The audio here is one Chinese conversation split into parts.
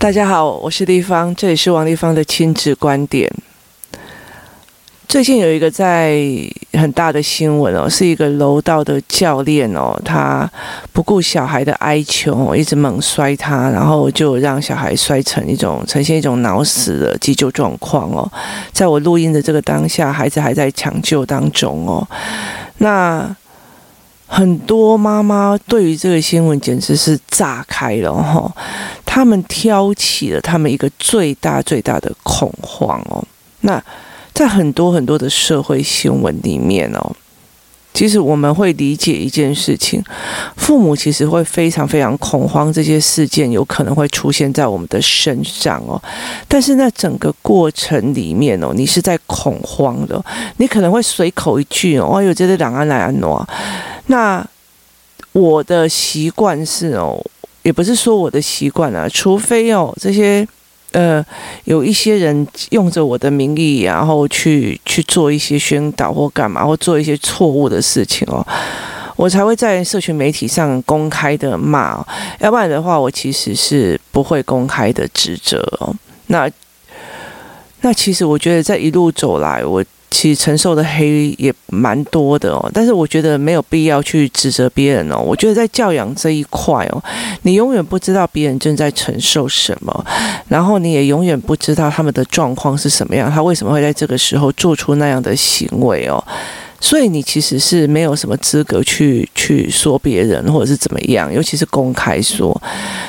大家好，我是丽芳，这里是王立芳的亲子观点。最近有一个在很大的新闻哦，是一个柔道的教练哦，他不顾小孩的哀求，一直猛摔他，然后就让小孩摔成一种呈现一种脑死的急救状况哦。在我录音的这个当下，孩子还在抢救当中哦。那很多妈妈对于这个新闻简直是炸开了哈，他们挑起了他们一个最大最大的恐慌哦。那在很多很多的社会新闻里面哦，其实我们会理解一件事情，父母其实会非常非常恐慌，这些事件有可能会出现在我们的身上哦。但是那整个过程里面哦，你是在恐慌的，你可能会随口一句哦，有这个档案来安诺。那我的习惯是哦，也不是说我的习惯啊，除非哦这些。呃，有一些人用着我的名义，然后去去做一些宣导或干嘛，或做一些错误的事情哦，我才会在社群媒体上公开的骂哦，要不然的话，我其实是不会公开的指责哦。那那其实我觉得，在一路走来，我。其实承受的黑也蛮多的哦，但是我觉得没有必要去指责别人哦。我觉得在教养这一块哦，你永远不知道别人正在承受什么，然后你也永远不知道他们的状况是什么样，他为什么会在这个时候做出那样的行为哦。所以你其实是没有什么资格去去说别人或者是怎么样，尤其是公开说，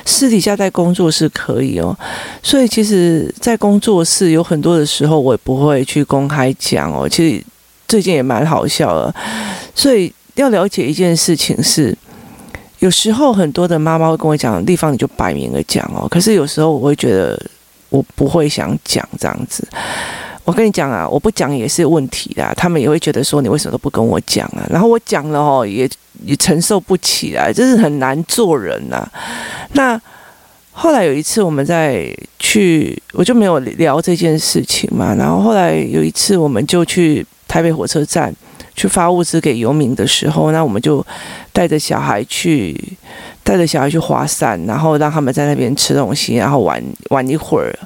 私底下在工作是可以哦。所以其实，在工作室有很多的时候，我也不会去公开讲哦。其实最近也蛮好笑的。所以要了解一件事情是，有时候很多的妈妈会跟我讲地方，你就摆明了讲哦。可是有时候我会觉得，我不会想讲这样子。我跟你讲啊，我不讲也是问题的，他们也会觉得说你为什么都不跟我讲啊？然后我讲了哦，也也承受不起来，真是很难做人呐。那后来有一次我们在去，我就没有聊这件事情嘛。然后后来有一次，我们就去台北火车站去发物资给游民的时候，那我们就带着小孩去，带着小孩去滑伞，然后让他们在那边吃东西，然后玩玩一会儿。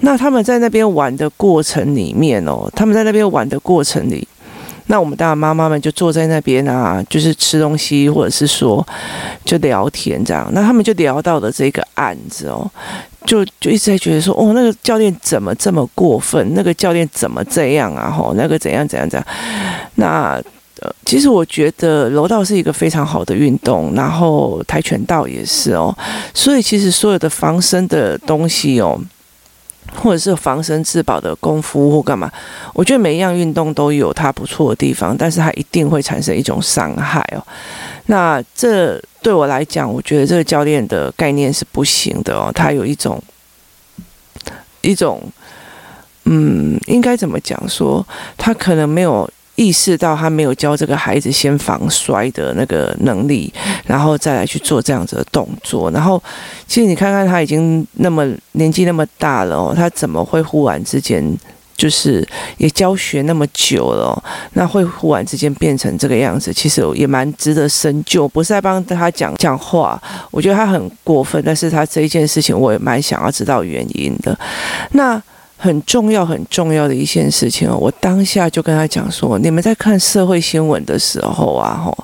那他们在那边玩的过程里面哦，他们在那边玩的过程里，那我们大妈妈们就坐在那边啊，就是吃东西，或者是说就聊天这样。那他们就聊到了这个案子哦，就就一直在觉得说，哦，那个教练怎么这么过分？那个教练怎么这样啊？吼，那个怎样怎样怎样？那呃，其实我觉得柔道是一个非常好的运动，然后跆拳道也是哦。所以其实所有的防身的东西哦。或者是防身自保的功夫或干嘛，我觉得每一样运动都有它不错的地方，但是它一定会产生一种伤害哦。那这对我来讲，我觉得这个教练的概念是不行的哦。他有一种一种，嗯，应该怎么讲说，他可能没有。意识到他没有教这个孩子先防摔的那个能力，然后再来去做这样子的动作。然后，其实你看看他已经那么年纪那么大了哦，他怎么会忽然之间就是也教学那么久了，那会忽然之间变成这个样子？其实也蛮值得深究。不是在帮他讲讲话，我觉得他很过分，但是他这一件事情我也蛮想要知道原因的。那。很重要、很重要的一件事情哦，我当下就跟他讲说：你们在看社会新闻的时候啊，吼，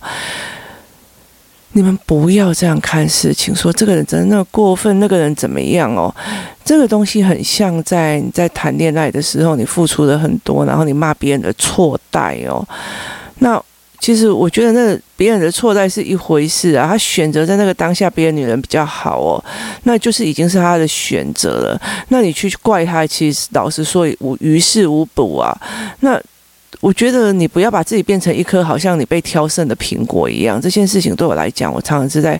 你们不要这样看事情，说这个人真的过分，那个人怎么样哦？这个东西很像在你在谈恋爱的时候，你付出了很多，然后你骂别人的错待哦，那。其实我觉得那别人的错在是一回事啊，他选择在那个当下别的女人比较好哦，那就是已经是他的选择了。那你去怪他，其实老实说无于事无补啊。那我觉得你不要把自己变成一颗好像你被挑剩的苹果一样。这件事情对我来讲，我常常是在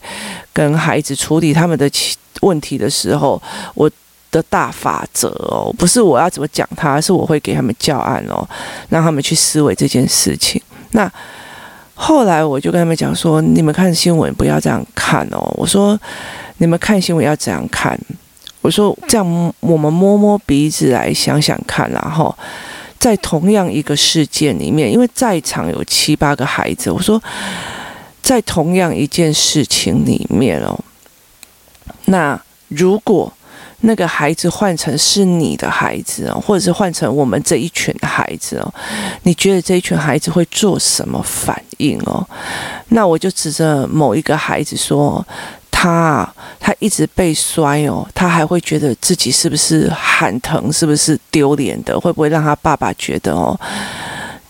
跟孩子处理他们的问题的时候，我的大法则哦，不是我要怎么讲他，是我会给他们教案哦，让他们去思维这件事情。那。后来我就跟他们讲说：“你们看新闻不要这样看哦。”我说：“你们看新闻要怎样看。”我说：“这样我们摸摸鼻子来想想看，然后在同样一个事件里面，因为在场有七八个孩子，我说在同样一件事情里面哦，那如果那个孩子换成是你的孩子哦，或者是换成我们这一群孩子哦，你觉得这一群孩子会做什么反应哦？那我就指着某一个孩子说，他他一直被摔哦，他还会觉得自己是不是喊疼，是不是丢脸的？会不会让他爸爸觉得哦？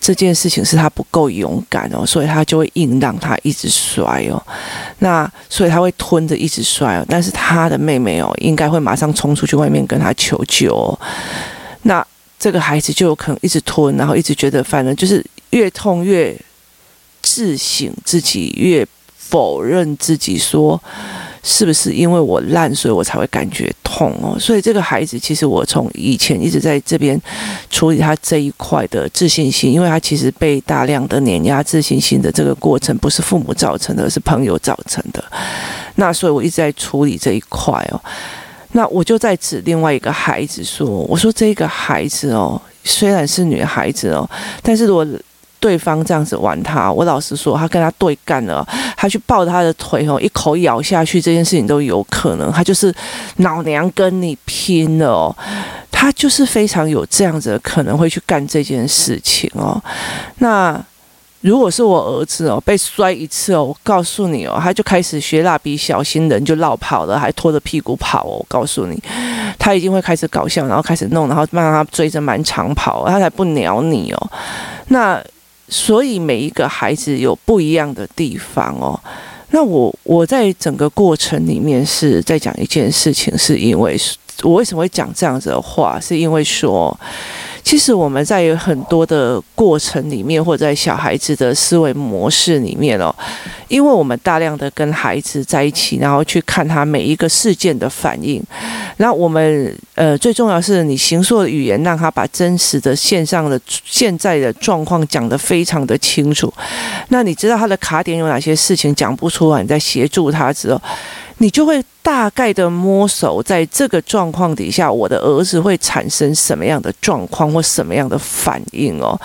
这件事情是他不够勇敢哦，所以他就会硬让他一直摔哦。那所以他会吞着一直摔哦。但是他的妹妹哦，应该会马上冲出去外面跟他求救哦。那这个孩子就有可能一直吞，然后一直觉得反正就是越痛越自省自己，越否认自己说。是不是因为我烂，所以我才会感觉痛哦？所以这个孩子，其实我从以前一直在这边处理他这一块的自信心，因为他其实被大量的碾压自信心的这个过程，不是父母造成的，是朋友造成的。那所以我一直在处理这一块哦。那我就在指另外一个孩子说：“我说这个孩子哦，虽然是女孩子哦，但是如果……”对方这样子玩他，我老实说，他跟他对干了，他去抱他的腿哦，一口咬下去，这件事情都有可能。他就是老娘跟你拼了，他就是非常有这样子的可能会去干这件事情哦。那如果是我儿子哦，被摔一次哦，我告诉你哦，他就开始学蜡笔小新人就落跑了，还拖着屁股跑哦。我告诉你，他一定会开始搞笑，然后开始弄，然后慢慢他追着满场跑，他才不鸟你哦。那。所以每一个孩子有不一样的地方哦。那我我在整个过程里面是在讲一件事情，是因为我为什么会讲这样子的话，是因为说。其实我们在有很多的过程里面，或者在小孩子的思维模式里面哦，因为我们大量的跟孩子在一起，然后去看他每一个事件的反应，那我们呃最重要是你形塑的语言，让他把真实的线上的现在的状况讲得非常的清楚。那你知道他的卡点有哪些事情讲不出来，你在协助他之后。你就会大概的摸手，在这个状况底下，我的儿子会产生什么样的状况或什么样的反应哦？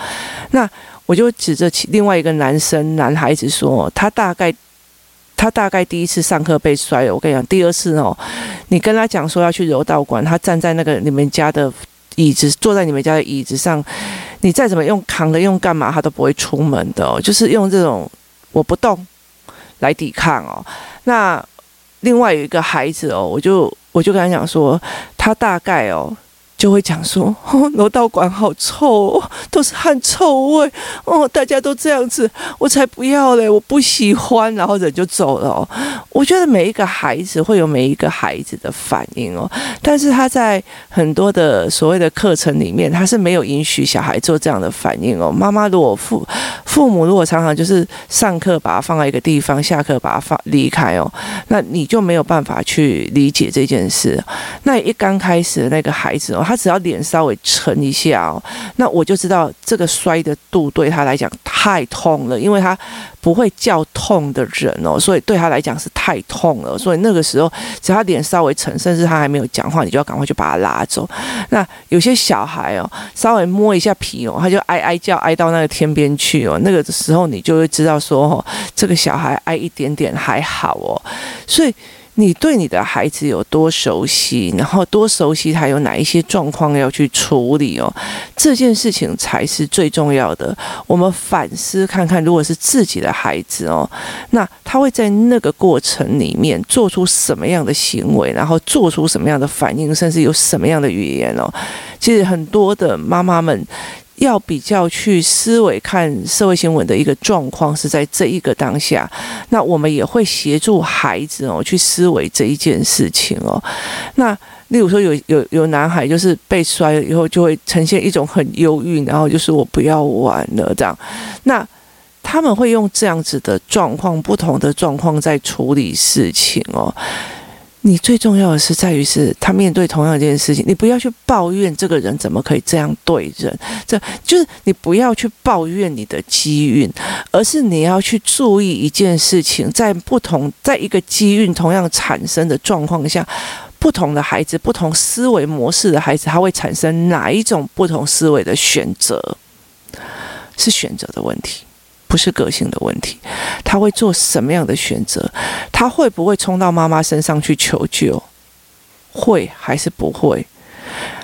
那我就指着另外一个男生男孩子说，他大概他大概第一次上课被摔了。我跟你讲，第二次哦，你跟他讲说要去柔道馆，他站在那个你们家的椅子，坐在你们家的椅子上，你再怎么用扛的用干嘛，他都不会出门的哦，就是用这种我不动来抵抗哦。那。另外有一个孩子哦，我就我就跟他讲说，他大概哦。就会讲说，哦，楼道馆好臭哦，都是汗臭味哦，大家都这样子，我才不要嘞，我不喜欢，然后人就走了。我觉得每一个孩子会有每一个孩子的反应哦，但是他在很多的所谓的课程里面，他是没有允许小孩做这样的反应哦。妈妈如果父父母如果常常就是上课把他放在一个地方，下课把他放离开哦，那你就没有办法去理解这件事。那一刚开始的那个孩子哦。他只要脸稍微沉一下哦，那我就知道这个摔的度对他来讲太痛了，因为他不会叫痛的人哦，所以对他来讲是太痛了。所以那个时候，只要脸稍微沉，甚至他还没有讲话，你就要赶快去把他拉走。那有些小孩哦，稍微摸一下皮哦，他就哀哀叫，哀到那个天边去哦。那个时候你就会知道说，哦，这个小孩哀一点点还好哦。所以。你对你的孩子有多熟悉，然后多熟悉他有哪一些状况要去处理哦，这件事情才是最重要的。我们反思看看，如果是自己的孩子哦，那他会在那个过程里面做出什么样的行为，然后做出什么样的反应，甚至有什么样的语言哦。其实很多的妈妈们。要比较去思维看社会新闻的一个状况是在这一个当下，那我们也会协助孩子哦去思维这一件事情哦。那例如说有有有男孩就是被摔了以后就会呈现一种很忧郁，然后就是我不要玩了这样。那他们会用这样子的状况，不同的状况在处理事情哦。你最重要的是在于是他面对同样一件事情，你不要去抱怨这个人怎么可以这样对人，这就是你不要去抱怨你的机运，而是你要去注意一件事情，在不同在一个机运同样产生的状况下，不同的孩子、不同思维模式的孩子，他会产生哪一种不同思维的选择，是选择的问题。不是个性的问题，他会做什么样的选择？他会不会冲到妈妈身上去求救？会还是不会？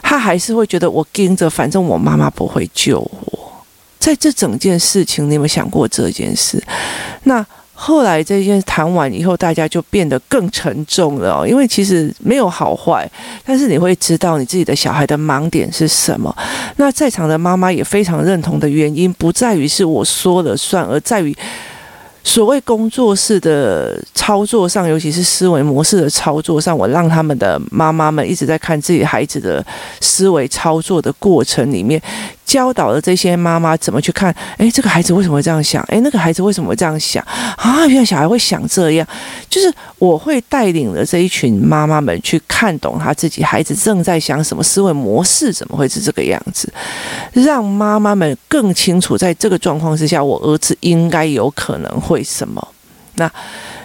他还是会觉得我盯着，反正我妈妈不会救我。在这整件事情，你有没有想过这件事？那后来这件事谈完以后，大家就变得更沉重了，因为其实没有好坏，但是你会知道你自己的小孩的盲点是什么。那在场的妈妈也非常认同的原因，不在于是我说了算，而在于。所谓工作室的操作上，尤其是思维模式的操作上，我让他们的妈妈们一直在看自己孩子的思维操作的过程里面。教导了这些妈妈怎么去看，诶，这个孩子为什么会这样想？诶，那个孩子为什么会这样想？啊，原来小孩会想这样，就是我会带领了这一群妈妈们去看懂他自己孩子正在想什么，思维模式怎么会是这个样子，让妈妈们更清楚，在这个状况之下，我儿子应该有可能会什么。那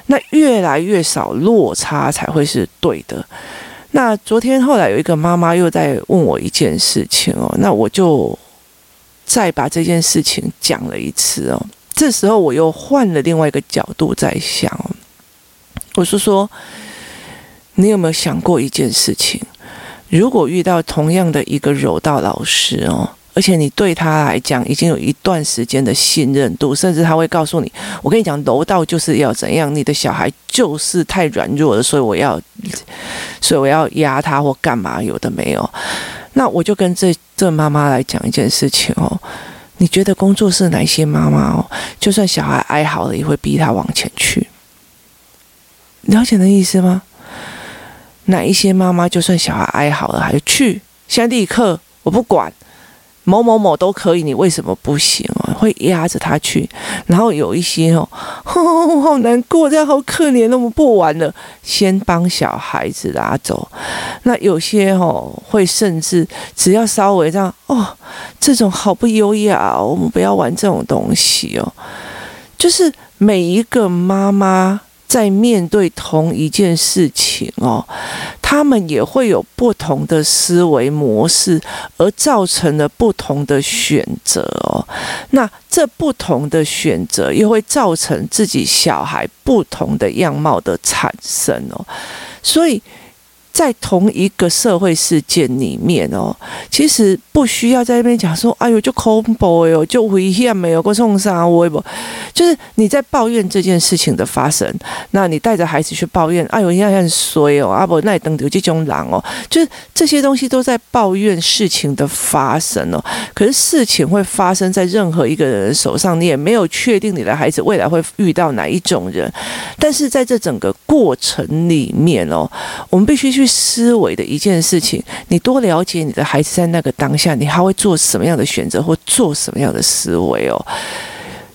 那越来越少落差才会是对的。那昨天后来有一个妈妈又在问我一件事情哦，那我就。再把这件事情讲了一次哦，这时候我又换了另外一个角度在想，我是说，你有没有想过一件事情？如果遇到同样的一个柔道老师哦，而且你对他来讲已经有一段时间的信任度，甚至他会告诉你，我跟你讲，柔道就是要怎样，你的小孩就是太软弱了，所以我要，所以我要压他或干嘛，有的没有。那我就跟这这妈妈来讲一件事情哦，你觉得工作室哪些妈妈哦，就算小孩哀嚎了，也会逼他往前去？了解那意思吗？哪一些妈妈就算小孩哀嚎了，还去？现在立刻，我不管。某某某都可以，你为什么不行啊？会压着他去，然后有一些哦，好难过，这样好可怜，那么不玩了，先帮小孩子拉走。那有些哦，会甚至只要稍微这样哦，这种好不优雅哦，我们不要玩这种东西哦。就是每一个妈妈。在面对同一件事情哦，他们也会有不同的思维模式，而造成了不同的选择哦。那这不同的选择又会造成自己小孩不同的样貌的产生哦，所以。在同一个社会事件里面哦，其实不需要在那边讲说，哎呦，就恐怖哟，就危险没有过冲杀微博，就是你在抱怨这件事情的发生，那你带着孩子去抱怨，哎呦，你很衰哦，阿伯那等有这种狼哦，就是这些东西都在抱怨事情的发生哦。可是事情会发生在任何一个人的手上，你也没有确定你的孩子未来会遇到哪一种人，但是在这整个过程里面哦，我们必须去。思维的一件事情，你多了解你的孩子在那个当下，你还会做什么样的选择或做什么样的思维哦？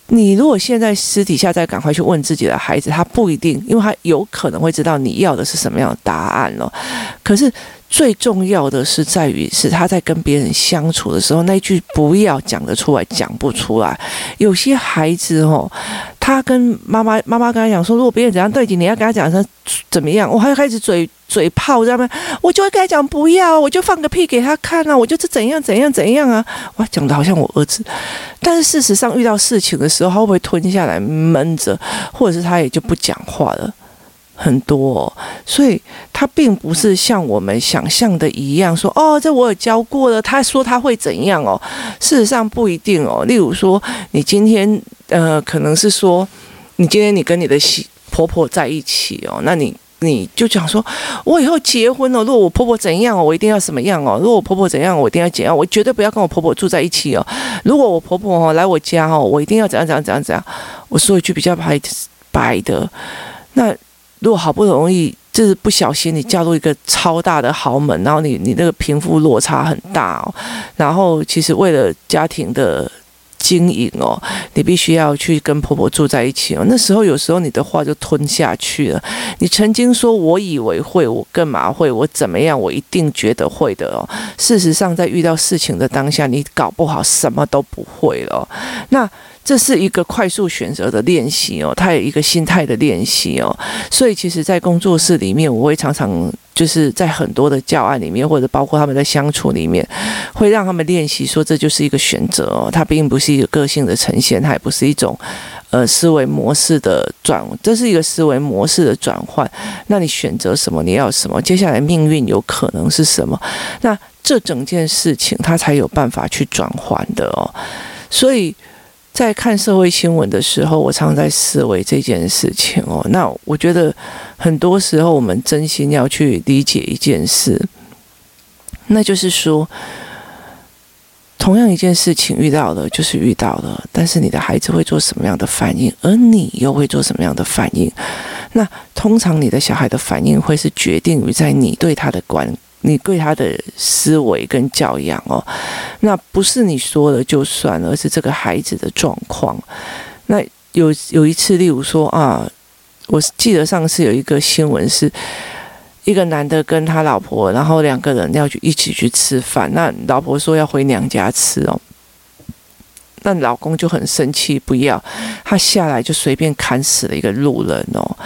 你如果现在私底下再赶快去问自己的孩子，他不一定，因为他有可能会知道你要的是什么样的答案哦。可是最重要的是在于，是他在跟别人相处的时候，那句不要讲得出来，讲不出来。有些孩子哦。他跟妈妈，妈妈跟他讲说，如果别人怎样对你，你要跟他讲说怎么样。我还要开始嘴嘴炮，知道吗？我就会跟他讲不要，我就放个屁给他看啊，我就是怎样怎样怎样啊。哇，讲的好像我儿子，但是事实上遇到事情的时候，他会不会吞下来闷着，或者是他也就不讲话了？很多哦，所以他并不是像我们想象的一样说哦，这我有教过了。他说他会怎样哦？事实上不一定哦。例如说，你今天呃，可能是说你今天你跟你的媳婆婆在一起哦，那你你就讲说，我以后结婚了，如果我婆婆怎样哦，我一定要什么样哦？如果我婆婆怎样，我一定要怎样？我绝对不要跟我婆婆住在一起哦。如果我婆婆哦来我家哦，我一定要怎样怎样怎样怎样？我说一句比较白白的，那。如果好不容易就是不小心你嫁入一个超大的豪门，然后你你那个贫富落差很大哦，然后其实为了家庭的经营哦，你必须要去跟婆婆住在一起哦。那时候有时候你的话就吞下去了。你曾经说我以为会，我干嘛会？我怎么样？我一定觉得会的哦。事实上，在遇到事情的当下，你搞不好什么都不会了。那。这是一个快速选择的练习哦，它有一个心态的练习哦。所以，其实，在工作室里面，我会常常就是在很多的教案里面，或者包括他们在相处里面，会让他们练习说，这就是一个选择哦，它并不是一个个性的呈现，它也不是一种呃思维模式的转，这是一个思维模式的转换。那你选择什么？你要什么？接下来命运有可能是什么？那这整件事情，它才有办法去转换的哦。所以。在看社会新闻的时候，我常在思维这件事情哦。那我觉得很多时候，我们真心要去理解一件事，那就是说，同样一件事情遇到了就是遇到了，但是你的孩子会做什么样的反应，而你又会做什么样的反应？那通常你的小孩的反应会是决定于在你对他的观。你对他的思维跟教养哦，那不是你说了就算了，而是这个孩子的状况。那有有一次，例如说啊，我记得上次有一个新闻，是一个男的跟他老婆，然后两个人要去一起去吃饭，那老婆说要回娘家吃哦，那老公就很生气，不要，他下来就随便砍死了一个路人哦。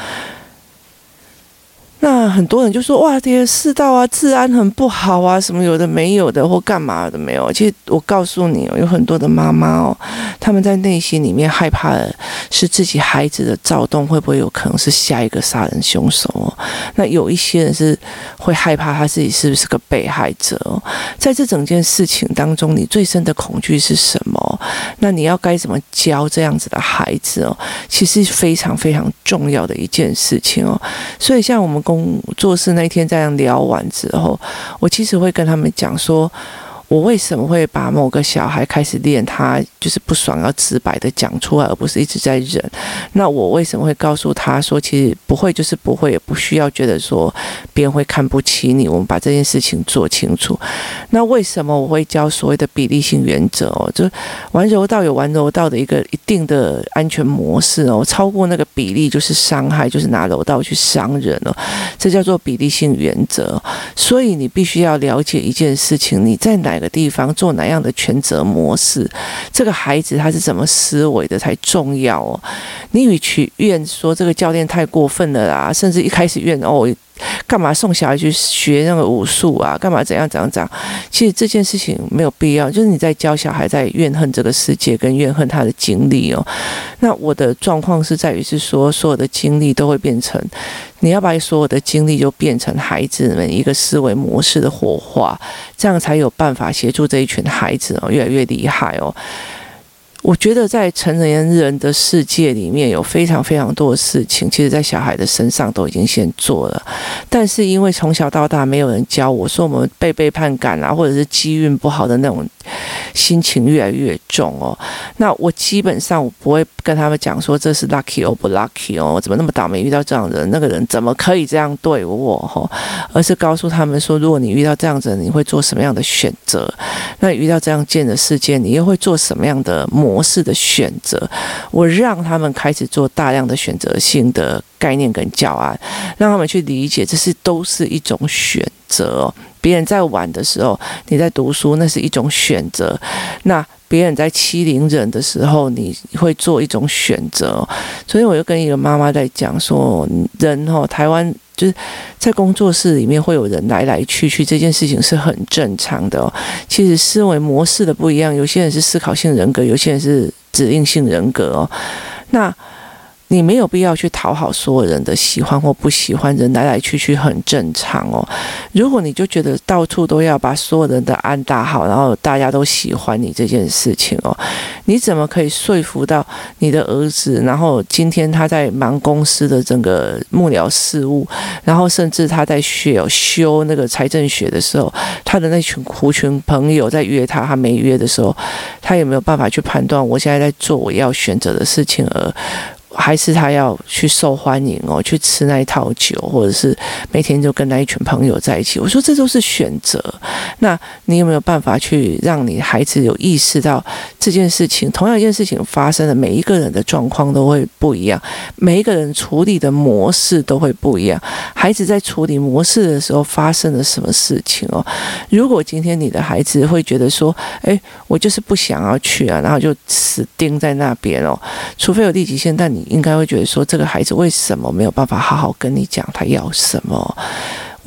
那很多人就说哇，这些世道啊，治安很不好啊，什么有的没有的，或干嘛的没有。其实我告诉你哦，有很多的妈妈哦，他们在内心里面害怕的是自己孩子的躁动会不会有可能是下一个杀人凶手哦。那有一些人是会害怕他自己是不是个被害者哦。在这整件事情当中，你最深的恐惧是什么？那你要该怎么教这样子的孩子哦？其实非常非常重要的一件事情哦。所以像我们。公做事那天这样聊完之后，我其实会跟他们讲说。我为什么会把某个小孩开始练他就是不爽要直白的讲出来，而不是一直在忍？那我为什么会告诉他说，其实不会就是不会，也不需要觉得说别人会看不起你。我们把这件事情做清楚。那为什么我会教所谓的比例性原则哦？就玩柔道有玩柔道的一个一定的安全模式哦，超过那个比例就是伤害，就是拿柔道去伤人哦，这叫做比例性原则。所以你必须要了解一件事情，你在哪？哪个地方做哪样的权责模式，这个孩子他是怎么思维的才重要哦。你与其怨说这个教练太过分了啊，甚至一开始怨哦。干嘛送小孩去学那个武术啊？干嘛怎样怎样怎样？其实这件事情没有必要。就是你在教小孩在怨恨这个世界，跟怨恨他的经历哦。那我的状况是在于是说，所有的经历都会变成，你要把所有的经历就变成孩子们一个思维模式的火花，这样才有办法协助这一群孩子哦，越来越厉害哦。我觉得在成年人的世界里面有非常非常多的事情，其实，在小孩的身上都已经先做了，但是因为从小到大没有人教我说我们被背叛感啊，或者是机运不好的那种心情越来越重哦。那我基本上我不会跟他们讲说这是 lucky 哦不 lucky 哦，我怎么那么倒霉遇到这样的人，那个人怎么可以这样对我哦，而是告诉他们说，如果你遇到这样子，你会做什么样的选择？那遇到这样贱的事件，你又会做什么样的模式的选择，我让他们开始做大量的选择性的概念跟教案，让他们去理解，这是都是一种选择。别人在玩的时候，你在读书，那是一种选择；那别人在欺凌人的时候，你会做一种选择。所以，我又跟一个妈妈在讲说，人哦，台湾。就是在工作室里面会有人来来去去，这件事情是很正常的哦。其实思维模式的不一样，有些人是思考性人格，有些人是指令性人格哦。那。你没有必要去讨好所有人的喜欢或不喜欢，人来来去去很正常哦。如果你就觉得到处都要把所有人的安打好，然后大家都喜欢你这件事情哦，你怎么可以说服到你的儿子？然后今天他在忙公司的整个幕僚事务，然后甚至他在学修那个财政学的时候，他的那群狐群朋友在约他，他没约的时候，他有没有办法去判断我现在在做我要选择的事情而？还是他要去受欢迎哦，去吃那一套酒，或者是每天就跟那一群朋友在一起。我说这都是选择。那你有没有办法去让你孩子有意识到这件事情？同样一件事情发生的每一个人的状况都会不一样，每一个人处理的模式都会不一样。孩子在处理模式的时候发生了什么事情哦？如果今天你的孩子会觉得说，哎，我就是不想要去啊，然后就死盯在那边哦，除非有立即性，但你应该会觉得说，这个孩子为什么没有办法好好跟你讲他要什么？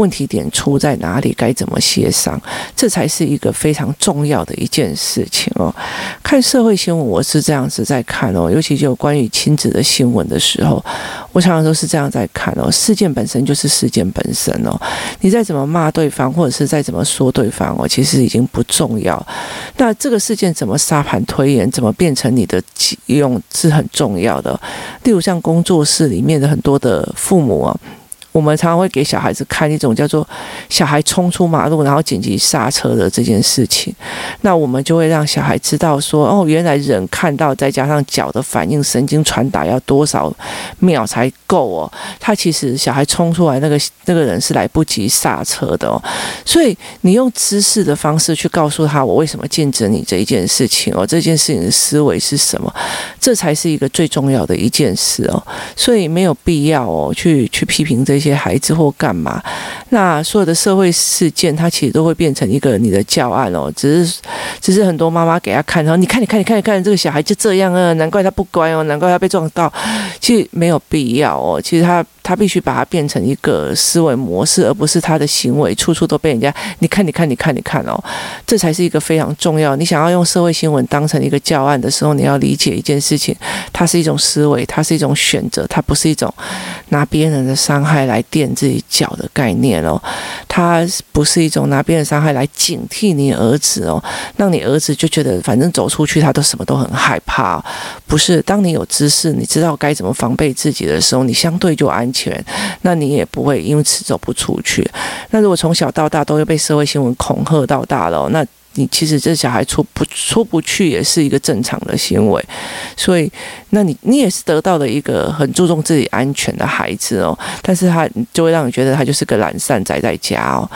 问题点出在哪里？该怎么协商？这才是一个非常重要的一件事情哦。看社会新闻，我是这样子在看哦，尤其就关于亲子的新闻的时候，我常常都是这样在看哦。事件本身就是事件本身哦，你再怎么骂对方，或者是再怎么说对方哦，其实已经不重要。那这个事件怎么沙盘推演，怎么变成你的用是很重要的。例如像工作室里面的很多的父母啊。我们常常会给小孩子看一种叫做小孩冲出马路，然后紧急刹车的这件事情。那我们就会让小孩知道说，哦，原来人看到再加上脚的反应、神经传达要多少秒才够哦。他其实小孩冲出来那个那个人是来不及刹车的哦。所以你用知识的方式去告诉他，我为什么禁止你这一件事情哦，这件事情的思维是什么？这才是一个最重要的一件事哦。所以没有必要哦，去去批评这。一些孩子或干嘛，那所有的社会事件，它其实都会变成一个你的教案哦。只是，只是很多妈妈给他看，然后你看，你看，你看，你看，这个小孩就这样啊，难怪他不乖哦，难怪他被撞到。其实没有必要哦，其实他。他必须把它变成一个思维模式，而不是他的行为处处都被人家你看你看你看你看哦，这才是一个非常重要。你想要用社会新闻当成一个教案的时候，你要理解一件事情，它是一种思维，它是一种选择，它不是一种拿别人的伤害来垫自己脚的概念哦，它不是一种拿别人伤害来警惕你儿子哦，让你儿子就觉得反正走出去他都什么都很害怕，不是。当你有知识，你知道该怎么防备自己的时候，你相对就安钱，那你也不会因此走不出去。那如果从小到大都会被社会新闻恐吓到大了，那。你其实这小孩出不出不去也是一个正常的行为，所以那你你也是得到了一个很注重自己安全的孩子哦，但是他就会让你觉得他就是个懒散宅在家哦，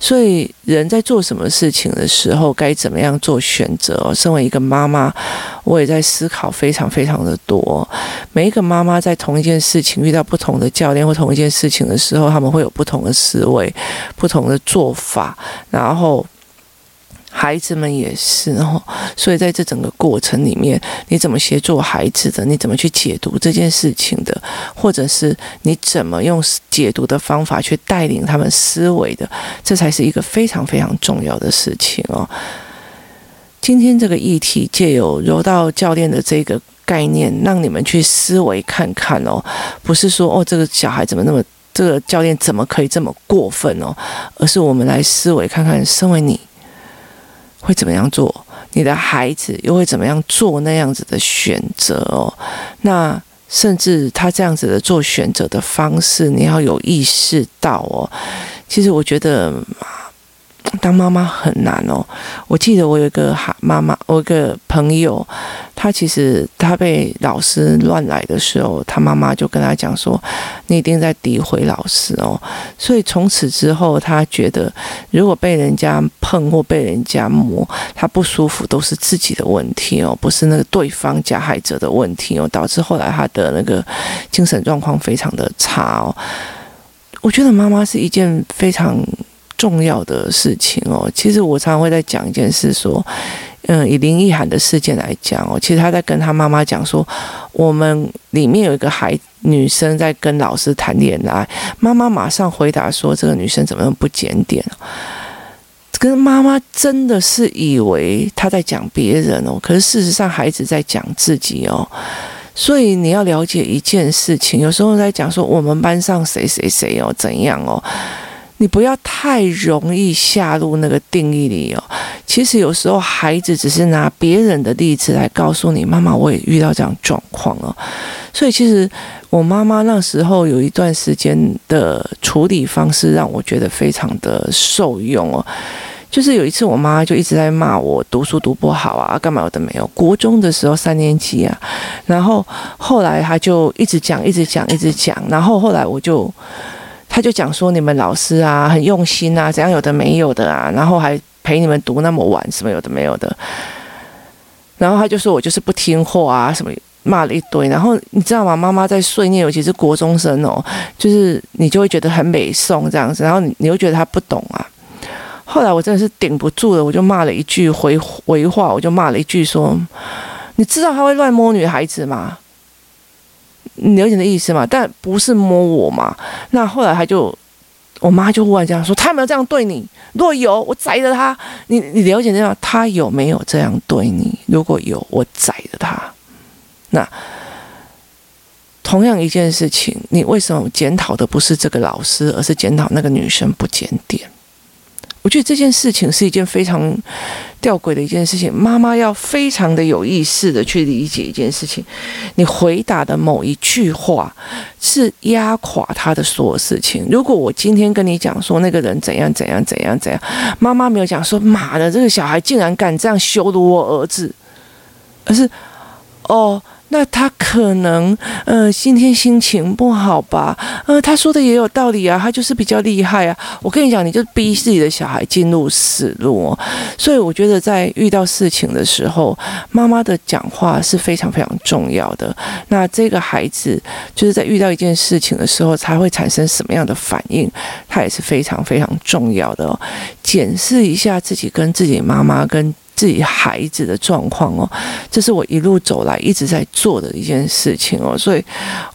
所以人在做什么事情的时候该怎么样做选择？身为一个妈妈，我也在思考非常非常的多。每一个妈妈在同一件事情遇到不同的教练或同一件事情的时候，他们会有不同的思维、不同的做法，然后。孩子们也是哦，所以在这整个过程里面，你怎么协助孩子的？你怎么去解读这件事情的？或者是你怎么用解读的方法去带领他们思维的？这才是一个非常非常重要的事情哦。今天这个议题借由柔道教练的这个概念，让你们去思维看看哦，不是说哦，这个小孩怎么那么，这个教练怎么可以这么过分哦？而是我们来思维看看，身为你。会怎么样做？你的孩子又会怎么样做那样子的选择哦？那甚至他这样子的做选择的方式，你要有意识到哦。其实我觉得。当妈妈很难哦。我记得我有一个妈妈，我有一个朋友，他其实他被老师乱来的时候，他妈妈就跟他讲说：“你一定在诋毁老师哦。”所以从此之后，他觉得如果被人家碰或被人家摸，他不舒服都是自己的问题哦，不是那个对方加害者的问题哦，导致后来他的那个精神状况非常的差哦。我觉得妈妈是一件非常。重要的事情哦，其实我常常会在讲一件事，说，嗯，以林奕含的事件来讲哦，其实他在跟他妈妈讲说，我们里面有一个孩女生在跟老师谈恋爱，妈妈马上回答说，这个女生怎么样不检点？跟妈妈真的是以为他在讲别人哦，可是事实上孩子在讲自己哦，所以你要了解一件事情，有时候在讲说我们班上谁谁谁哦怎样哦。你不要太容易下入那个定义里哦。其实有时候孩子只是拿别人的例子来告诉你，妈妈，我也遇到这样状况哦。所以其实我妈妈那时候有一段时间的处理方式让我觉得非常的受用哦。就是有一次我妈就一直在骂我读书读不好啊，干嘛有的没有。国中的时候三年级啊，然后后来她就一直讲，一直讲，一直讲，然后后来我就，他就讲说你们老师啊很用心啊，怎样有的没有的啊，然后还陪你们读那么晚，什么有的没有的。然后他就说我就是不听话啊，什么。骂了一堆，然后你知道吗？妈妈在碎念，尤其是国中生哦，就是你就会觉得很美颂这样子，然后你你又觉得他不懂啊。后来我真的是顶不住了，我就骂了一句回回话，我就骂了一句说：“你知道他会乱摸女孩子吗？你了解的意思吗？但不是摸我嘛。”那后来他就，我妈就忽然这样说：“他有没有这样对你？如果有，我宰了他。你你了解这样？他有没有这样对你？如果有，我宰了他。”那同样一件事情，你为什么检讨的不是这个老师，而是检讨那个女生不检点？我觉得这件事情是一件非常吊诡的一件事情。妈妈要非常的有意识的去理解一件事情，你回答的某一句话是压垮他的所有事情。如果我今天跟你讲说那个人怎样怎样怎样怎样，妈妈没有讲说妈的这个小孩竟然敢这样羞辱我儿子，而是哦。那他可能，呃，今天心情不好吧？呃，他说的也有道理啊，他就是比较厉害啊。我跟你讲，你就逼自己的小孩进入死路。所以我觉得，在遇到事情的时候，妈妈的讲话是非常非常重要的。那这个孩子就是在遇到一件事情的时候，才会产生什么样的反应，他也是非常非常重要的哦。检视一下自己跟自己妈妈跟。自己孩子的状况哦，这是我一路走来一直在做的一件事情哦，所以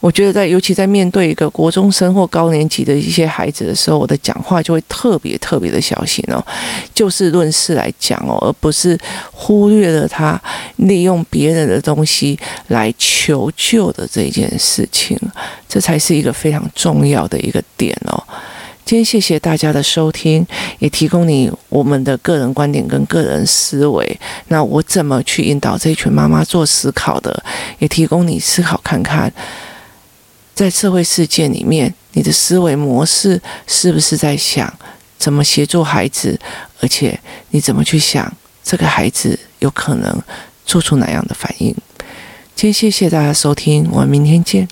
我觉得在尤其在面对一个国中生或高年级的一些孩子的时候，我的讲话就会特别特别的小心哦，就事论事来讲哦，而不是忽略了他利用别人的东西来求救的这件事情，这才是一个非常重要的一个点哦。今天谢谢大家的收听，也提供你我们的个人观点跟个人思维。那我怎么去引导这群妈妈做思考的？也提供你思考看看，在社会事件里面，你的思维模式是不是在想怎么协助孩子？而且你怎么去想这个孩子有可能做出哪样的反应？今天谢谢大家收听，我们明天见。